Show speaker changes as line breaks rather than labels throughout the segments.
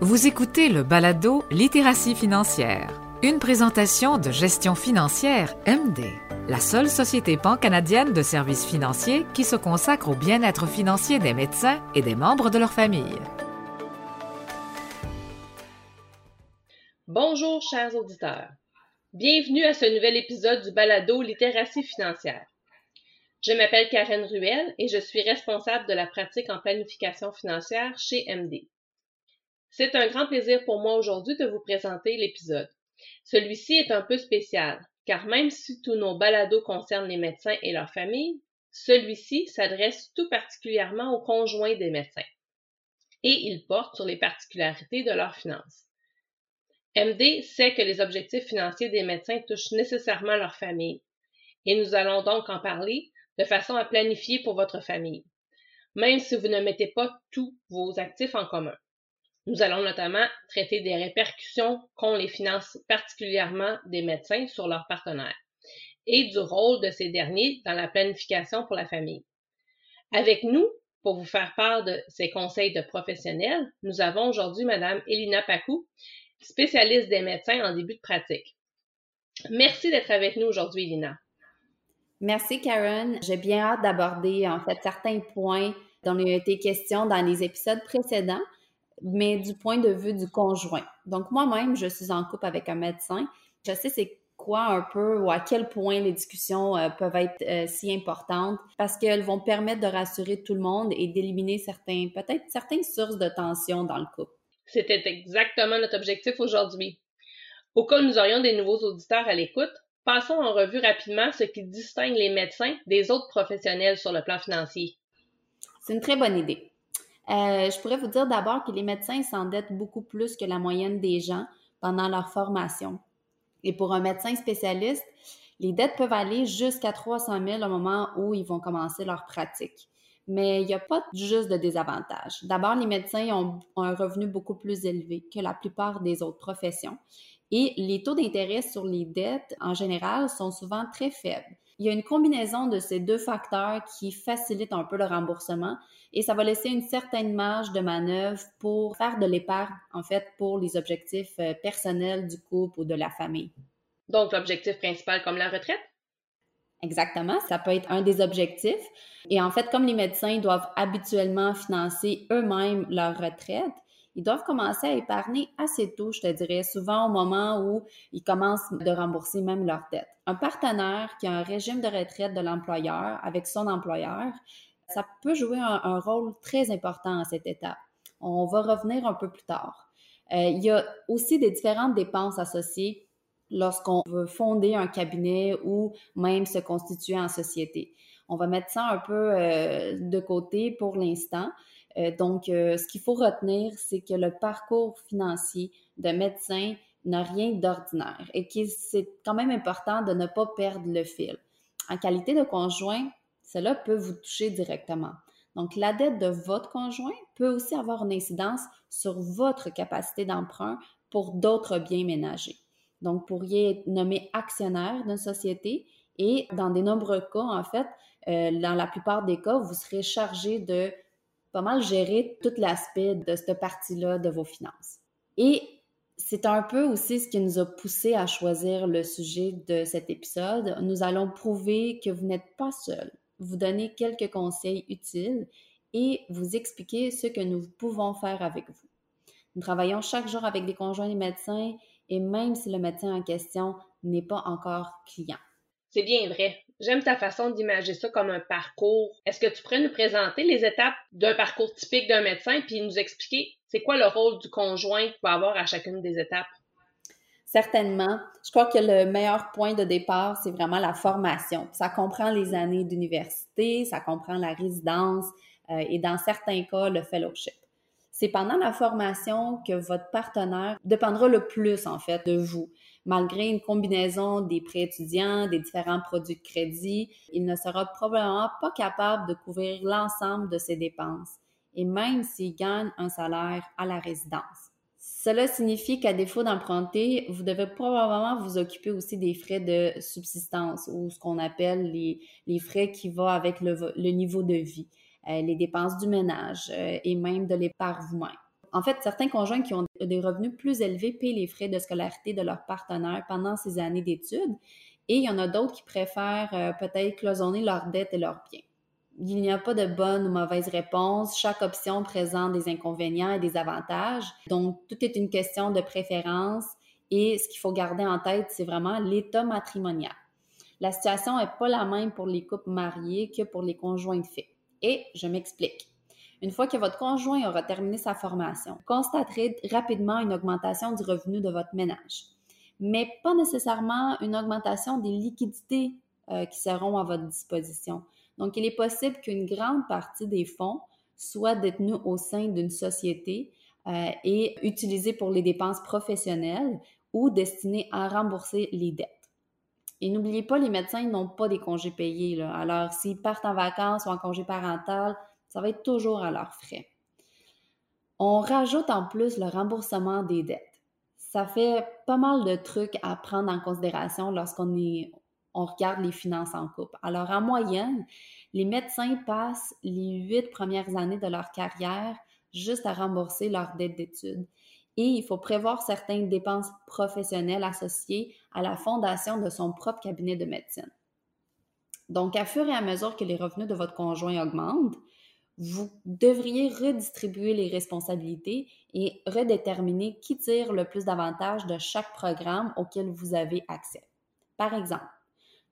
Vous écoutez le balado Littératie financière, une présentation de gestion financière MD, la seule société pan-canadienne de services financiers qui se consacre au bien-être financier des médecins et des membres de leur famille.
Bonjour chers auditeurs. Bienvenue à ce nouvel épisode du balado Littératie financière. Je m'appelle Karen Ruel et je suis responsable de la pratique en planification financière chez MD. C'est un grand plaisir pour moi aujourd'hui de vous présenter l'épisode. Celui-ci est un peu spécial, car même si tous nos balados concernent les médecins et leurs familles, celui-ci s'adresse tout particulièrement aux conjoints des médecins. Et il porte sur les particularités de leurs finances. MD sait que les objectifs financiers des médecins touchent nécessairement leur famille, et nous allons donc en parler de façon à planifier pour votre famille, même si vous ne mettez pas tous vos actifs en commun. Nous allons notamment traiter des répercussions qu'ont les finances particulièrement des médecins sur leurs partenaires et du rôle de ces derniers dans la planification pour la famille. Avec nous, pour vous faire part de ces conseils de professionnels, nous avons aujourd'hui Madame Elina Pacou, spécialiste des médecins en début de pratique. Merci d'être avec nous aujourd'hui, Elina.
Merci, Karen. J'ai bien hâte d'aborder, en fait, certains points dont il a été question dans les épisodes précédents, mais du point de vue du conjoint. Donc, moi-même, je suis en couple avec un médecin. Je sais c'est quoi un peu ou à quel point les discussions euh, peuvent être euh, si importantes parce qu'elles vont permettre de rassurer tout le monde et d'éliminer certains, peut-être certaines sources de tension dans le couple.
C'était exactement notre objectif aujourd'hui. Au cas où nous aurions des nouveaux auditeurs à l'écoute, Passons en revue rapidement ce qui distingue les médecins des autres professionnels sur le plan financier.
C'est une très bonne idée. Euh, je pourrais vous dire d'abord que les médecins s'endettent beaucoup plus que la moyenne des gens pendant leur formation. Et pour un médecin spécialiste, les dettes peuvent aller jusqu'à 300 000 au moment où ils vont commencer leur pratique. Mais il n'y a pas juste de désavantages. D'abord, les médecins ont un revenu beaucoup plus élevé que la plupart des autres professions. Et les taux d'intérêt sur les dettes, en général, sont souvent très faibles. Il y a une combinaison de ces deux facteurs qui facilite un peu le remboursement et ça va laisser une certaine marge de manœuvre pour faire de l'épargne, en fait, pour les objectifs euh, personnels du couple ou de la famille.
Donc, l'objectif principal comme la retraite?
Exactement, ça peut être un des objectifs. Et en fait, comme les médecins doivent habituellement financer eux-mêmes leur retraite, ils doivent commencer à épargner assez tôt, je te dirais, souvent au moment où ils commencent de rembourser même leurs dettes. Un partenaire qui a un régime de retraite de l'employeur avec son employeur, ça peut jouer un, rôle très important à cette étape. On va revenir un peu plus tard. Euh, il y a aussi des différentes dépenses associées lorsqu'on veut fonder un cabinet ou même se constituer en société. On va mettre ça un peu euh, de côté pour l'instant. Euh, donc, euh, ce qu'il faut retenir, c'est que le parcours financier de médecin n'a rien d'ordinaire et que c'est quand même important de ne pas perdre le fil. En qualité de conjoint, cela peut vous toucher directement. Donc, la dette de votre conjoint peut aussi avoir une incidence sur votre capacité d'emprunt pour d'autres biens ménagers. Donc, vous pourriez être nommé actionnaire d'une société et dans de nombreux cas, en fait, euh, dans la plupart des cas, vous serez chargé de pas mal gérer tout l'aspect de cette partie-là de vos finances. Et c'est un peu aussi ce qui nous a poussé à choisir le sujet de cet épisode. Nous allons prouver que vous n'êtes pas seul, vous donner quelques conseils utiles et vous expliquer ce que nous pouvons faire avec vous. Nous travaillons chaque jour avec des conjoints et médecins et même si le médecin en question n'est pas encore client.
C'est bien vrai. J'aime ta façon d'imaginer ça comme un parcours. Est-ce que tu pourrais nous présenter les étapes d'un parcours typique d'un médecin puis nous expliquer c'est quoi le rôle du conjoint qu'il va avoir à chacune des étapes?
Certainement. Je crois que le meilleur point de départ, c'est vraiment la formation. Ça comprend les années d'université, ça comprend la résidence euh, et dans certains cas, le fellowship. C'est pendant la formation que votre partenaire dépendra le plus, en fait, de vous malgré une combinaison des prêts étudiants, des différents produits de crédit, il ne sera probablement pas capable de couvrir l'ensemble de ses dépenses, et même s'il gagne un salaire à la résidence. Cela signifie qu'à défaut d'emprunter, vous devez probablement vous occuper aussi des frais de subsistance ou ce qu'on appelle les, frais qui vont avec le, niveau de vie, euh, les dépenses du ménage euh, et même de l'épargne vous-même En fait, certains conjoints qui ont des revenus plus élevés paient les frais de scolarité de leur partenaire pendant ces années d'études et il y en a d'autres qui préfèrent euh, peut-être cloisonner leurs dettes et leurs biens. Il n'y a pas de bonne ou mauvaise réponse. Chaque option présente des inconvénients et des avantages. Donc, tout est une question de préférence et ce qu'il faut garder en tête, c'est vraiment l'état matrimonial. La situation n'est pas la même pour les couples mariés que pour les conjoints de fait. Et je m'explique. Une fois que votre conjoint aura terminé sa formation, constaterez rapidement une augmentation du revenu de votre ménage, mais pas nécessairement une augmentation des liquidités euh, qui seront à votre disposition. Donc, il est possible qu'une grande partie des fonds soient détenus au sein d'une société euh, et utilisés pour les dépenses professionnelles ou destinés à rembourser les dettes. Et n'oubliez pas, les médecins n'ont pas des congés payés. Alors, s'ils partent en vacances ou en congé parental, ça va être toujours à leurs frais. On rajoute en plus le remboursement des dettes. Ça fait pas mal de trucs à prendre en considération lorsqu'on on regarde les finances en couple. Alors, en moyenne, les médecins passent les huit premières années de leur carrière juste à rembourser leurs dettes d'études. Et il faut prévoir certaines dépenses professionnelles associées à la fondation de son propre cabinet de médecine. Donc, à fur et à mesure que les revenus de votre conjoint augmentent, vous devriez redistribuer les responsabilités et redéterminer qui tire le plus d'avantages de chaque programme auquel vous avez accès. Par exemple,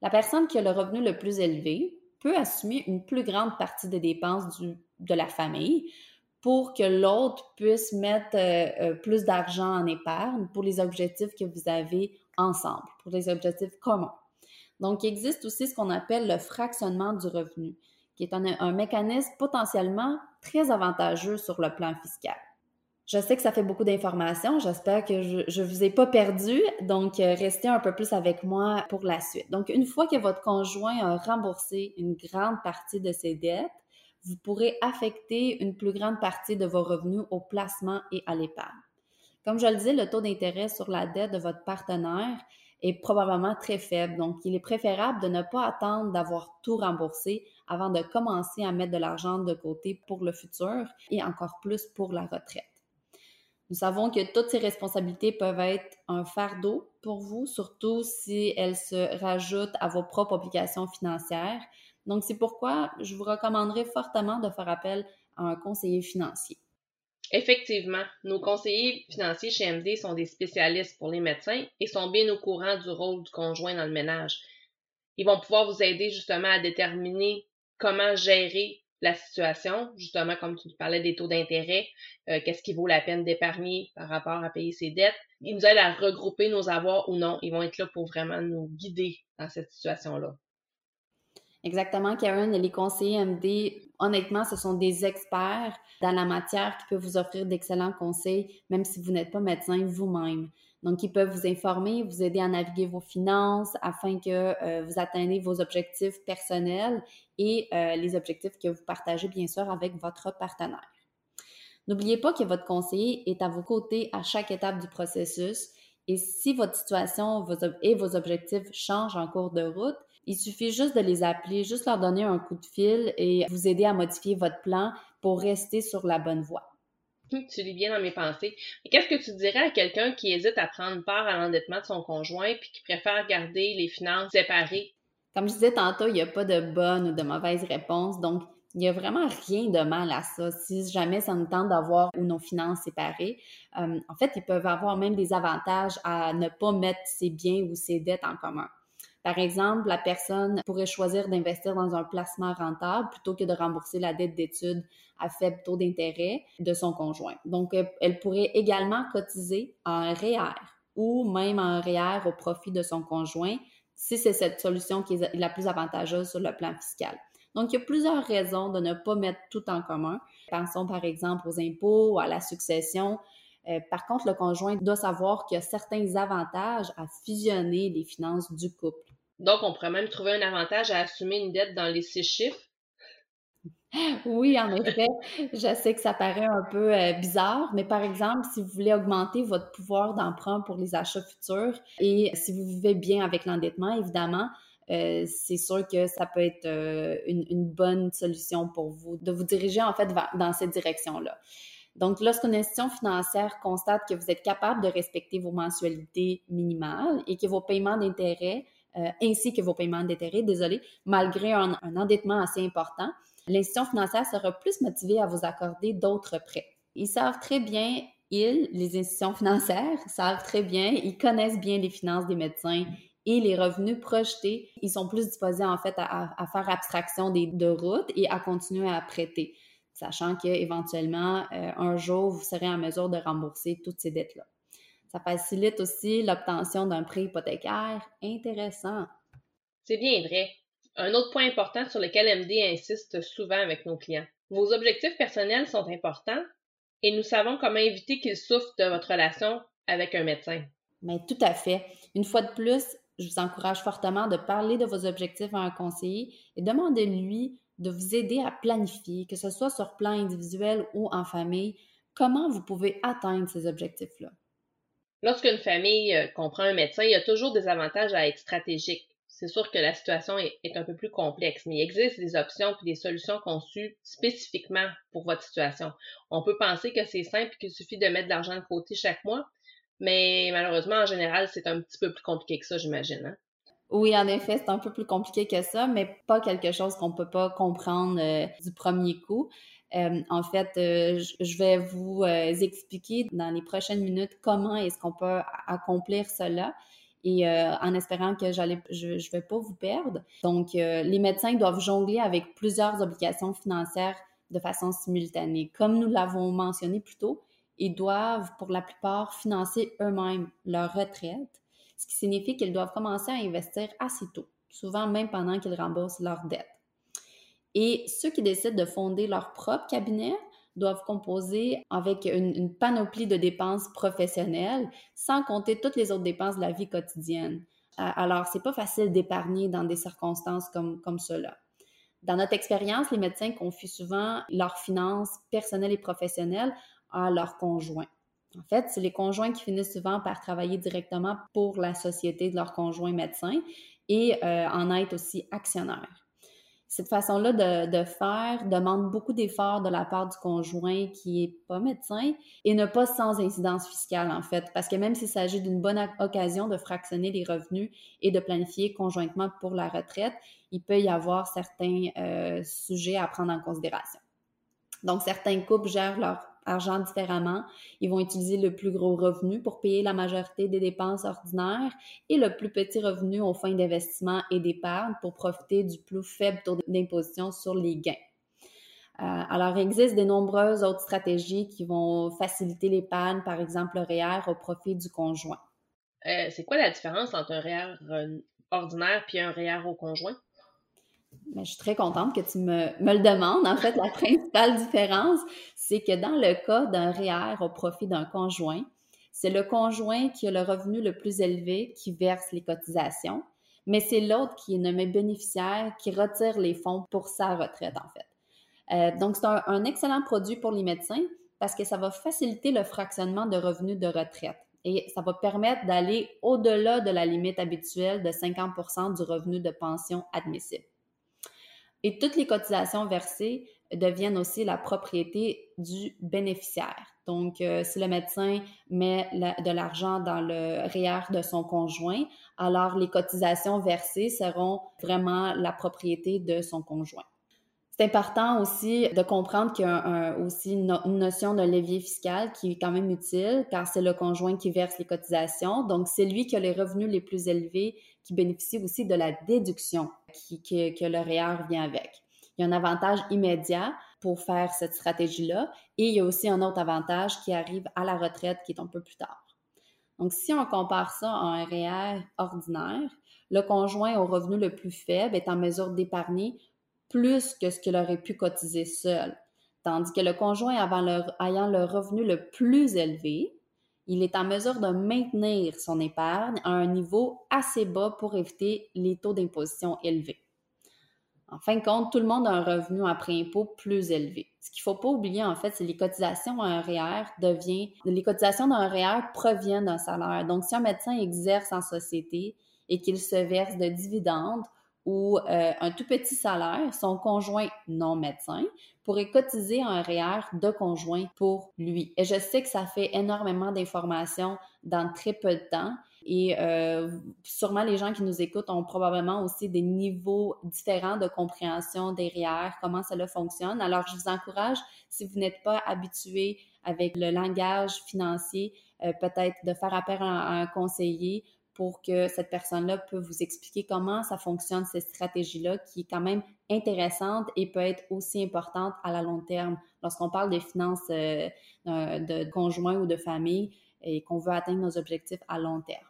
la personne qui a le revenu le plus élevé peut assumer une plus grande partie des dépenses de la famille pour que l'autre puisse mettre euh, euh, plus d'argent en épargne pour les objectifs que vous avez ensemble, pour les objectifs communs. Donc, il existe aussi ce qu'on appelle le fractionnement du revenu qui est un, mécanisme potentiellement très avantageux sur le plan fiscal. Je sais que ça fait beaucoup d'informations. J'espère que je ne vous ai pas perdu. Donc, euh, restez un peu plus avec moi pour la suite. Donc, une fois que votre conjoint a remboursé une grande partie de ses dettes, vous pourrez affecter une plus grande partie de vos revenus au placement et à l'épargne. Comme je le disais, le taux d'intérêt sur la dette de votre partenaire est probablement très faible. Donc, il est préférable de ne pas attendre d'avoir tout remboursé avant de commencer à mettre de l'argent de côté pour le futur et encore plus pour la retraite. Nous savons que toutes ces responsabilités peuvent être un fardeau pour vous, surtout si elles se rajoutent à vos propres obligations financières. Donc, c'est pourquoi je vous recommanderais fortement de faire appel à un conseiller financier.
Effectivement, nos conseillers financiers chez MD sont des spécialistes pour les médecins et sont bien au courant du rôle du conjoint dans le ménage. Ils vont pouvoir vous aider justement à déterminer comment gérer la situation, justement comme tu parlais des taux d'intérêt, euh, qu'est-ce qui vaut la peine d'épargner par rapport à payer ses dettes. Ils nous aident à regrouper nos avoirs ou non. Ils vont être là pour vraiment nous guider dans cette situation-là.
Exactement, Karen. Les conseillers MD, honnêtement, ce sont des experts dans la matière qui peuvent vous offrir d'excellents conseils, même si vous n'êtes pas médecin vous-même. Donc, ils peuvent vous informer, vous aider à naviguer vos finances afin que euh, vous atteignez vos objectifs personnels et euh, les objectifs que vous partagez, bien sûr, avec votre partenaire. N'oubliez pas que votre conseiller est à vos côtés à chaque étape du processus et si votre situation et vos objectifs changent en cours de route, il suffit juste de les appeler, juste leur donner un coup de fil et vous aider à modifier votre plan pour rester sur la bonne voie.
Tu lis bien dans mes pensées. Qu'est-ce que tu dirais à quelqu'un qui hésite à prendre part à l'endettement de son conjoint puis qui préfère garder les finances séparées?
Comme je disais tantôt, il n'y a pas de bonne ou de mauvaise réponse. Donc, il n'y a vraiment rien de mal à ça. Si jamais ça nous tente d'avoir nos finances séparées, euh, en fait, ils peuvent avoir même des avantages à ne pas mettre ses biens ou ses dettes en commun. Par exemple, la personne pourrait choisir d'investir dans un placement rentable plutôt que de rembourser la dette d'études à faible taux d'intérêt de son conjoint. Donc, elle pourrait également cotiser un REER ou même un REER au profit de son conjoint si c'est cette solution qui est la plus avantageuse sur le plan fiscal. Donc, il y a plusieurs raisons de ne pas mettre tout en commun. Pensons par exemple aux impôts, ou à la succession. Euh, par contre, le conjoint doit savoir qu'il y a certains avantages à fusionner les finances du couple.
Donc, on pourrait même trouver un avantage à assumer une dette dans les six chiffres.
Oui, en effet, je sais que ça paraît un peu euh, bizarre, mais par exemple, si vous voulez augmenter votre pouvoir d'emprunt pour les achats futurs et si vous vivez bien avec l'endettement, évidemment, euh, c'est sûr que ça peut être euh, une, bonne solution pour vous de vous diriger en fait dans cette direction-là. Donc, lorsqu'une institution financière constate que vous êtes capable de respecter vos mensualités minimales et que vos paiements d'intérêt, euh, ainsi que vos paiements d'intérêt, désolé, malgré un, endettement assez important, l'institution financière sera plus motivée à vous accorder d'autres prêts. Ils savent très bien, ils, les institutions financières, savent très bien, ils connaissent bien les finances des médecins et les revenus projetés, ils sont plus disposés en fait à, faire abstraction des, de routes et à continuer à prêter sachant qu'éventuellement, euh, un jour, vous serez en mesure de rembourser toutes ces dettes-là. Ça facilite aussi l'obtention d'un prêt hypothécaire intéressant.
C'est bien vrai. Un autre point important sur lequel MD insiste souvent avec nos clients. Vos objectifs personnels sont importants et nous savons comment éviter qu'ils souffrent de votre relation avec un médecin.
Mais tout à fait. Une fois de plus, je vous encourage fortement de parler de vos objectifs à un conseiller et demandez-lui de vous aider à planifier, que ce soit sur plan individuel ou en famille, comment vous pouvez atteindre ces objectifs-là.
Lorsqu'une famille euh, comprend un médecin, il y a toujours des avantages à être stratégique. C'est sûr que la situation est, un peu plus complexe, mais il existe des options et des solutions conçues spécifiquement pour votre situation. On peut penser que c'est simple et qu'il suffit de mettre de l'argent de côté chaque mois, mais malheureusement, en général, c'est un petit peu plus compliqué que ça, j'imagine. Hein?
Oui, en effet, c'est un peu plus compliqué que ça, mais pas quelque chose qu'on peut pas comprendre euh, du premier coup. Euh, en fait, euh, je vais vous expliquer dans les prochaines minutes comment est-ce qu'on peut accomplir cela et en espérant que j'allais, je ne vais pas vous perdre. Donc, les médecins doivent jongler avec plusieurs obligations financières de façon simultanée. Comme nous l'avons mentionné plus tôt, ils doivent pour la plupart financer eux-mêmes leur retraite, ce qui signifie qu'ils doivent commencer à investir assez tôt, souvent même pendant qu'ils remboursent leurs dettes. Et ceux qui décident de fonder leur propre cabinet doivent composer avec une, panoplie de dépenses professionnelles, sans compter toutes les autres dépenses de la vie quotidienne. Alors, c'est pas facile d'épargner dans des circonstances comme, comme cela. Dans notre expérience, les médecins confient souvent leurs finances personnelles et professionnelles à leurs conjoints. En fait, c'est les conjoints qui finissent souvent par travailler directement pour la société de leur conjoint médecin et euh, en être aussi actionnaire. Cette façon-là de, faire demande beaucoup d'efforts de la part du conjoint qui n'est pas médecin et ne pas sans incidence fiscale, en fait, parce que même s'il s'agit d'une bonne occasion de fractionner les revenus et de planifier conjointement pour la retraite, il peut y avoir certains euh, sujets à prendre en considération. Donc, certains couples gèrent leur argent différemment. Ils vont utiliser le plus gros revenu pour payer la majorité des dépenses ordinaires et le plus petit revenu aux fins d'investissement et d'épargne pour profiter du plus faible taux d'imposition sur les gains. Euh, alors, il existe de nombreuses autres stratégies qui vont faciliter l'épargne, par exemple le REER au profit du conjoint.
Euh, c'est quoi la différence entre un REER euh, ordinaire et un REER au conjoint?
Je suis très contente que tu me, le demandes. En fait, la principale différence, c'est que dans le cas d'un REER au profit d'un conjoint, c'est le conjoint qui a le revenu le plus élevé qui verse les cotisations, mais c'est l'autre qui est nommé bénéficiaire qui retire les fonds pour sa retraite, en fait. Euh, donc, c'est un, excellent produit pour les médecins parce que ça va faciliter le fractionnement de revenus de retraite et ça va permettre d'aller au-delà de la limite habituelle de 50% du revenu de pension admissible. Et toutes les cotisations versées deviennent aussi la propriété du bénéficiaire. Donc, euh, si le médecin met de l'argent dans le REER de son conjoint, alors les cotisations versées seront vraiment la propriété de son conjoint. C'est important aussi de comprendre qu'il y a aussi une, notion de levier fiscal qui est quand même utile car c'est le conjoint qui verse les cotisations. Donc, c'est lui qui a les revenus les plus élevés qui bénéficie aussi de la déduction que le REER vient avec. Il y a un avantage immédiat pour faire cette stratégie-là et il y a aussi un autre avantage qui arrive à la retraite qui est un peu plus tard. Donc, si on compare ça à un REER ordinaire, le conjoint au revenu le plus faible est en mesure d'épargner plus que ce qu'il aurait pu cotiser seul. Tandis que le conjoint ayant le revenu le plus élevé, il est en mesure de maintenir son épargne à un niveau assez bas pour éviter les taux d'imposition élevés. En fin de compte, tout le monde a un revenu après impôt plus élevé. Ce qu'il ne faut pas oublier, en fait, c'est les cotisations devient, les cotisations d'un REER proviennent d'un salaire. Donc, si un médecin exerce en société et qu'il se verse de dividendes ou euh, un tout petit salaire, son conjoint non médecin pourrait cotiser un REER de conjoint pour lui. Et je sais que ça fait énormément d'informations dans très peu de temps. Et euh, sûrement les gens qui nous écoutent ont probablement aussi des niveaux différents de compréhension des REER, comment cela fonctionne. Alors, je vous encourage, si vous n'êtes pas habitué avec le langage financier, euh, peut-être de faire appel à un conseiller pour que cette personne-là peut vous expliquer comment ça fonctionne, cette stratégie-là, qui est quand même intéressante et peut être aussi importante à la long terme. Lorsqu'on parle des finances euh, de conjoint ou de famille et qu'on veut atteindre nos objectifs à long terme.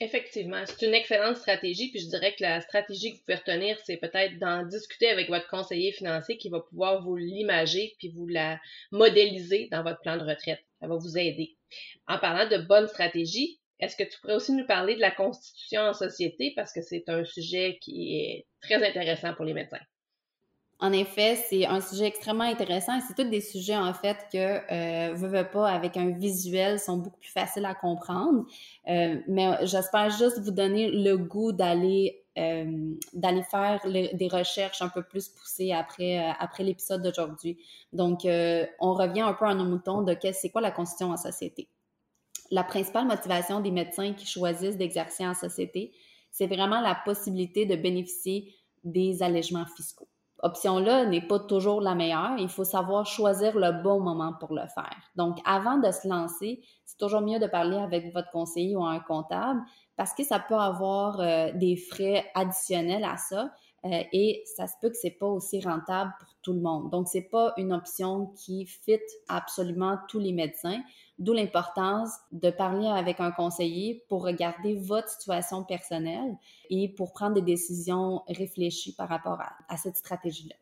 Effectivement, c'est une excellente stratégie, puis je dirais que la stratégie que vous pouvez retenir, c'est peut-être d'en discuter avec votre conseiller financier qui va pouvoir vous l'imager puis vous la modéliser dans votre plan de retraite. Ça va vous aider. En parlant de bonne stratégie, est-ce que tu pourrais aussi nous parler de la constitution en société? Parce que c'est un sujet qui est très intéressant pour les médecins?
En effet, c'est un sujet extrêmement intéressant et c'est tous des sujets en fait que euh, veux, pas avec un visuel sont beaucoup plus faciles à comprendre. Euh, mais j'espère juste vous donner le goût d'aller euh, d'aller faire des recherches un peu plus poussées après euh, après l'épisode d'aujourd'hui. Donc, on revient un peu à nos moutons de c'est quoi la constitution en société la principale motivation des médecins qui choisissent d'exercer en société, c'est vraiment la possibilité de bénéficier des allègements fiscaux. Option-là n'est pas toujours la meilleure. Il faut savoir choisir le bon moment pour le faire. Donc, avant de se lancer, c'est toujours mieux de parler avec votre conseiller ou un comptable parce que ça peut avoir euh, des frais additionnels à ça. Euh, et ça se peut que c'est pas aussi rentable pour tout le monde. Donc, c'est pas une option qui fit absolument tous les médecins. D'où l'importance de parler avec un conseiller pour regarder votre situation personnelle et pour prendre des décisions réfléchies par rapport à, cette stratégie-là.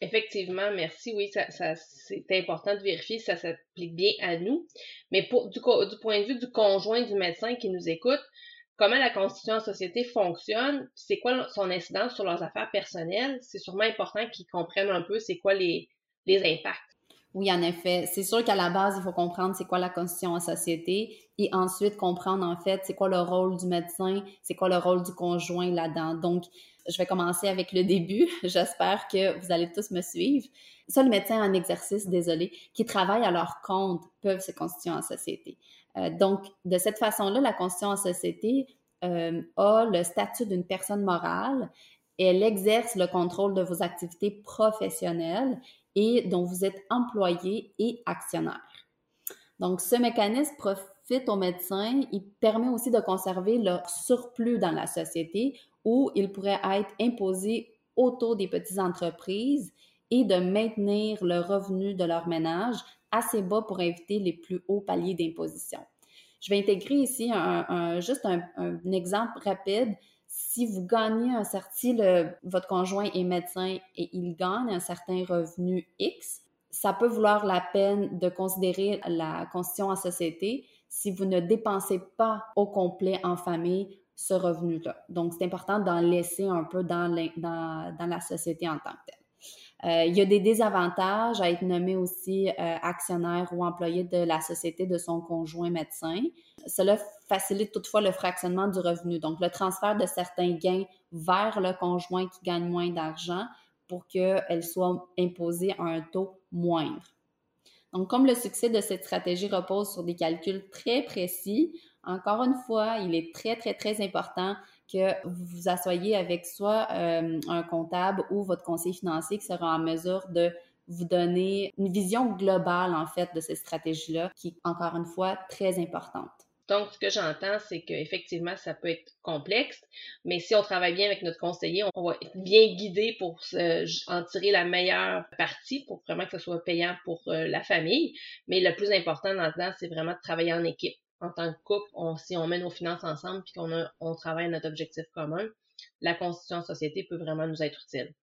Effectivement, merci. Oui, ça, c'est important de vérifier si ça s'applique bien à nous. Mais pour, du, du point de vue du conjoint du médecin qui nous écoute, comment la constitution en société fonctionne, c'est quoi son incidence sur leurs affaires personnelles, c'est sûrement important qu'ils comprennent un peu c'est quoi les, les impacts.
Oui, en effet. C'est sûr qu'à la base, il faut comprendre c'est quoi la constitution en société et ensuite comprendre en fait c'est quoi le rôle du médecin, c'est quoi le rôle du conjoint là-dedans. Donc, je vais commencer avec le début. J'espère que vous allez tous me suivre. Seuls les médecins en exercice, désolé, qui travaillent à leur compte peuvent se constituer en société. Euh, donc, de cette façon-là, la constitution en société euh, a le statut d'une personne morale. Elle exerce le contrôle de vos activités professionnelles et dont vous êtes employé et actionnaire. Donc, ce mécanisme profite aux médecins. Il permet aussi de conserver leur surplus dans la société où il pourrait être imposé autour des petites entreprises et de maintenir le revenu de leur ménage assez bas pour éviter les plus hauts paliers d'imposition. Je vais intégrer ici un, juste un, exemple rapide si vous gagnez un certain, votre conjoint est médecin et il gagne un certain revenu X, ça peut vouloir la peine de considérer la constitution en société si vous ne dépensez pas au complet en famille ce revenu-là. Donc, c'est important d'en laisser un peu dans, dans, dans, la société en tant que telle. Euh, il y a des désavantages à être nommé aussi euh, actionnaire ou employé de la société de son conjoint médecin. Cela facilite toutefois le fractionnement du revenu, donc le transfert de certains gains vers le conjoint qui gagne moins d'argent pour qu'elle soit imposée à un taux moindre. Donc, comme le succès de cette stratégie repose sur des calculs très précis, encore une fois, il est très, très, très important que vous vous asseyez avec soit euh, un comptable ou votre conseiller financier qui sera en mesure de vous donner une vision globale, en fait, de cette stratégie-là, qui est, encore une fois, très importante.
Donc, ce que j'entends, c'est qu'effectivement, ça peut être complexe, mais si on travaille bien avec notre conseiller, on va être bien guidé pour en tirer la meilleure partie pour vraiment que ce soit payant pour euh, la famille. Mais le plus important là-dedans, c'est vraiment de travailler en équipe en tant que couple, si on met nos finances ensemble puis qu'on on travaille à notre objectif commun, la constitution de société peut vraiment nous être utile.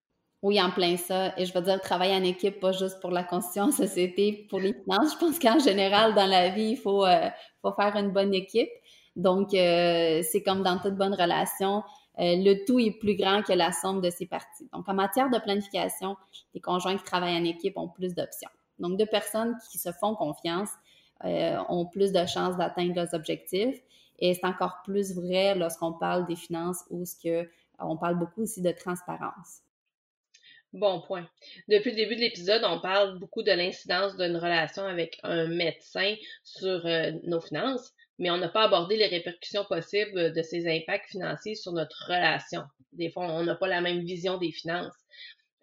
Oui, en plein ça. Et je veux dire, travailler en équipe, pas juste pour la constitution de société, pour les finances. Je pense qu'en général, dans la vie, il faut, euh, faire une bonne équipe. Donc, euh, c'est comme dans toute bonne relation, euh, le tout est plus grand que la somme de ses parties. Donc, en matière de planification, les conjoints qui travaillent en équipe ont plus d'options. Donc, deux personnes qui se font confiance euh, ont plus de chances d'atteindre leurs objectifs. Et c'est encore plus vrai lorsqu'on parle des finances où ce que on parle beaucoup aussi de transparence.
Bon point. Depuis le début de l'épisode, on parle beaucoup de l'incidence d'une relation avec un médecin sur euh, nos finances, mais on n'a pas abordé les répercussions possibles de ces impacts financiers sur notre relation. Des fois, on n'a pas la même vision des finances.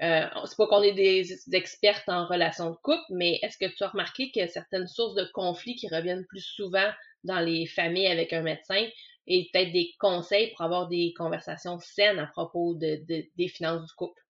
Euh, c'est pas qu'on est des, expertes en relations de couple, mais est-ce que tu as remarqué que certaines sources de conflits qui reviennent plus souvent dans les familles avec un médecin et peut-être des conseils pour avoir des conversations saines à propos de, des finances du couple?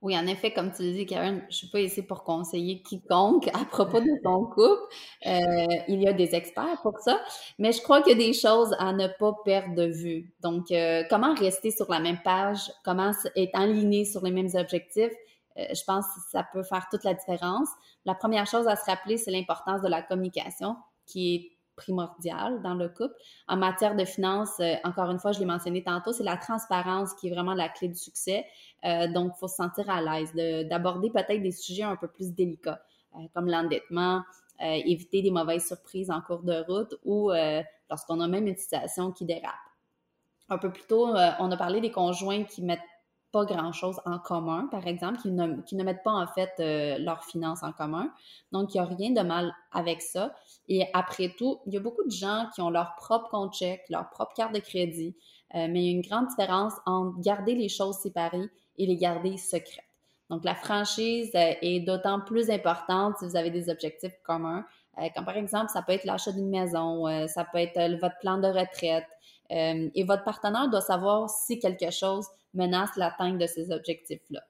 Oui, en effet, comme tu le dis, Karen, je suis pas ici pour conseiller quiconque à propos de ton couple. Euh, il y a des experts pour ça, mais je crois qu'il y a des choses à ne pas perdre de vue. Donc, euh, comment rester sur la même page, comment être aligné sur les mêmes objectifs, euh, je pense que ça peut faire toute la différence. La première chose à se rappeler, c'est l'importance de la communication, qui est primordial dans le couple. En matière de finances, euh, encore une fois, je l'ai mentionné tantôt, c'est la transparence qui est vraiment la clé du succès. Euh, donc, il faut se sentir à l'aise d'aborder peut-être des sujets un peu plus délicats, euh, comme l'endettement, éviter des mauvaises surprises en cours de route ou lorsqu'on a même une situation qui dérape. Un peu plus tôt, on a parlé des conjoints qui mettent pas grand-chose en commun, par exemple, qui ne, qui ne mettent pas en fait euh, leurs finances en commun. Donc, il n'y a rien de mal avec ça. Et après tout, il y a beaucoup de gens qui ont leur propre compte chèque, leur propre carte de crédit, euh, mais il y a une grande différence entre garder les choses séparées et les garder secrètes. Donc, la franchise euh, est d'autant plus importante si vous avez des objectifs communs, comme par exemple, ça peut être l'achat d'une maison, ça peut être votre plan de retraite, et votre partenaire doit savoir si quelque chose menace l'atteinte de ces objectifs-là.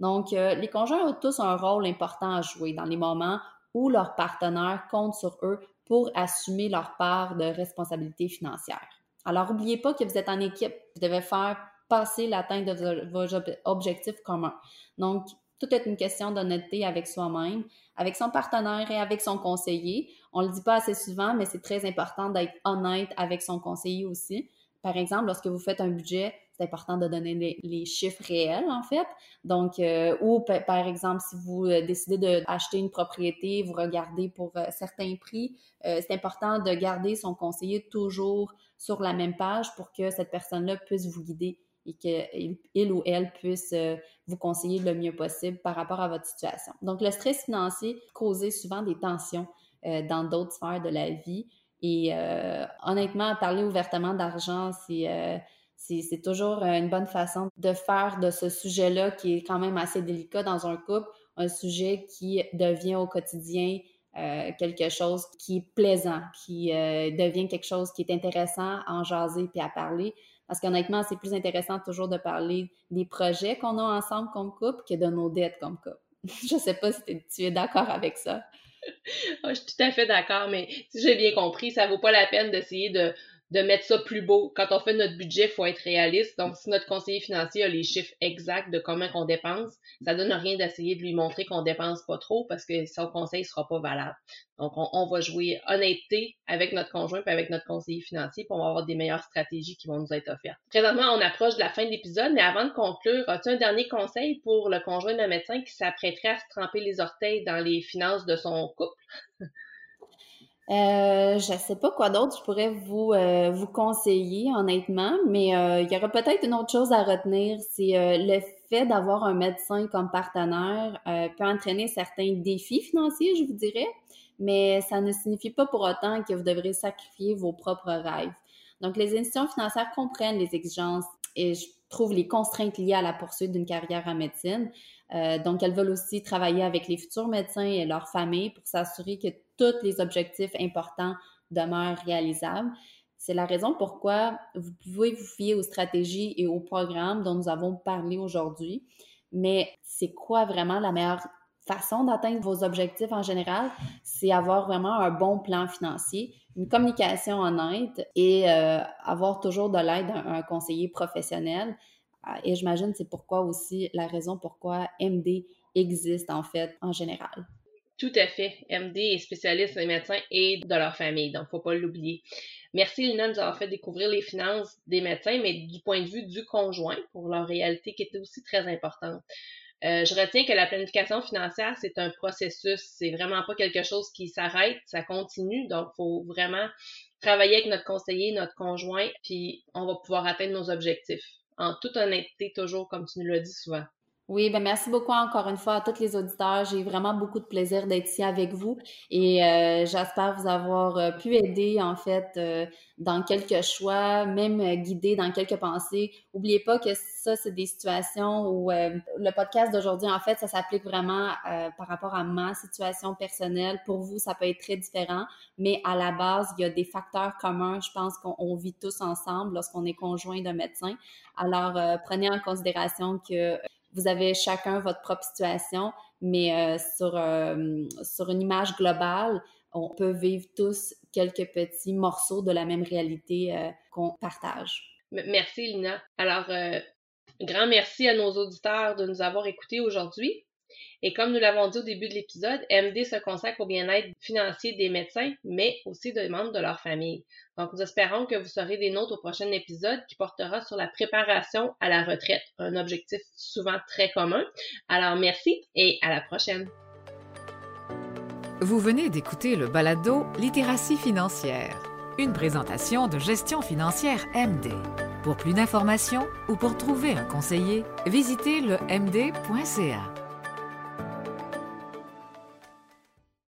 Donc, euh, les conjoints ont tous un rôle important à jouer dans les moments où leur partenaire compte sur eux pour assumer leur part de responsabilité financière. Alors, n'oubliez pas que vous êtes en équipe, vous devez faire passer l'atteinte de vos objectifs communs. Donc, tout est une question d'honnêteté avec soi-même, avec son partenaire et avec son conseiller. On ne le dit pas assez souvent, mais c'est très important d'être honnête avec son conseiller aussi. Par exemple, lorsque vous faites un budget, c'est important de donner les, chiffres réels, en fait. Donc, euh, ou par exemple, si vous euh, décidez d'acheter une propriété, vous regardez pour euh, certains prix, c'est important de garder son conseiller toujours sur la même page pour que cette personne-là puisse vous guider et qu'il ou elle puisse vous conseiller le mieux possible par rapport à votre situation. Donc, le stress financier cause souvent des tensions dans d'autres sphères de la vie. Et honnêtement, parler ouvertement d'argent, c'est c'est toujours euh, une bonne façon de faire de ce sujet-là, qui est quand même assez délicat dans un couple, un sujet qui devient au quotidien euh, quelque chose qui est plaisant, qui euh, devient quelque chose qui est intéressant à en jaser puis à parler. Parce qu'honnêtement, c'est plus intéressant toujours de parler des projets qu'on a ensemble comme couple que de nos dettes comme couple. Je sais pas si tu es d'accord avec ça.
Ah, je suis tout à fait d'accord, mais si j'ai bien compris, ça vaut pas la peine d'essayer de, de mettre ça plus beau. Quand on fait notre budget, faut être réaliste. Donc, si notre conseiller financier a les chiffres exacts de combien qu'on dépense, ça donne rien d'essayer de lui montrer qu'on dépense pas trop parce que son conseil sera pas valable. Donc, on, va jouer honnêteté avec notre conjoint et avec notre conseiller financier pour avoir des meilleures stratégies qui vont nous être offertes. Présentement, on approche de la fin de l'épisode, mais avant de conclure, as-tu un dernier conseil pour le conjoint d'un médecin qui s'apprêterait à se tremper les orteils dans les finances de son couple?
Euh, je ne sais pas quoi d'autre je pourrais vous, euh, vous conseiller, honnêtement, mais euh, il y aurait peut-être une autre chose à retenir, c'est le fait d'avoir un médecin comme partenaire peut entraîner certains défis financiers, je vous dirais, mais ça ne signifie pas pour autant que vous devrez sacrifier vos propres rêves. Donc, les institutions financières comprennent les exigences et je trouve les contraintes liées à la poursuite d'une carrière en médecine. donc, elles veulent aussi travailler avec les futurs médecins et leurs familles pour s'assurer que tous les objectifs importants demeurent réalisables. C'est la raison pourquoi vous pouvez vous fier aux stratégies et aux programmes dont nous avons parlé aujourd'hui. Mais c'est quoi vraiment la meilleure façon d'atteindre vos objectifs en général? C'est avoir vraiment un bon plan financier, une communication honnête et euh, avoir toujours de l'aide d'un conseiller professionnel. Et j'imagine c'est pourquoi aussi la raison pourquoi MD existe en fait en général.
Tout à fait. MD est spécialiste des médecins et de leur famille, donc faut pas l'oublier. Merci Lina de nous avoir fait découvrir les finances des médecins, mais du point de vue du conjoint, pour leur réalité qui était aussi très importante. Euh, je retiens que la planification financière, c'est un processus. C'est vraiment pas quelque chose qui s'arrête, ça continue. Donc, faut vraiment travailler avec notre conseiller, notre conjoint, puis on va pouvoir atteindre nos objectifs. En toute honnêteté, toujours, comme tu nous l'as dit souvent.
Oui, ben merci beaucoup encore une fois à tous les auditeurs. J'ai vraiment beaucoup de plaisir d'être ici avec vous et euh, j'espère vous avoir euh, pu aider en fait euh, dans quelques choix, même guider dans quelques pensées. Oubliez pas que ça, c'est des situations où le podcast d'aujourd'hui, en fait, ça s'applique vraiment par rapport à ma situation personnelle. Pour vous, ça peut être très différent, mais à la base, il y a des facteurs communs, je pense qu'on vit tous ensemble lorsqu'on est conjoint de médecin. Alors, prenez en considération que vous avez chacun votre propre situation, mais euh, sur, euh, sur une image globale, on peut vivre tous quelques petits morceaux de la même réalité euh, qu'on partage.
Merci, Lina. Alors, grand merci à nos auditeurs de nous avoir écoutés aujourd'hui. Et comme nous l'avons dit au début de l'épisode, MD se consacre au bien-être financier des médecins, mais aussi des membres de leur famille. Donc, nous espérons que vous serez des nôtres au prochain épisode qui portera sur la préparation à la retraite, un objectif souvent très commun. Alors, merci et à la prochaine.
Vous venez d'écouter le balado Littératie financière, une présentation de gestion financière MD. Pour plus d'informations ou pour trouver un conseiller, visitez le md.ca.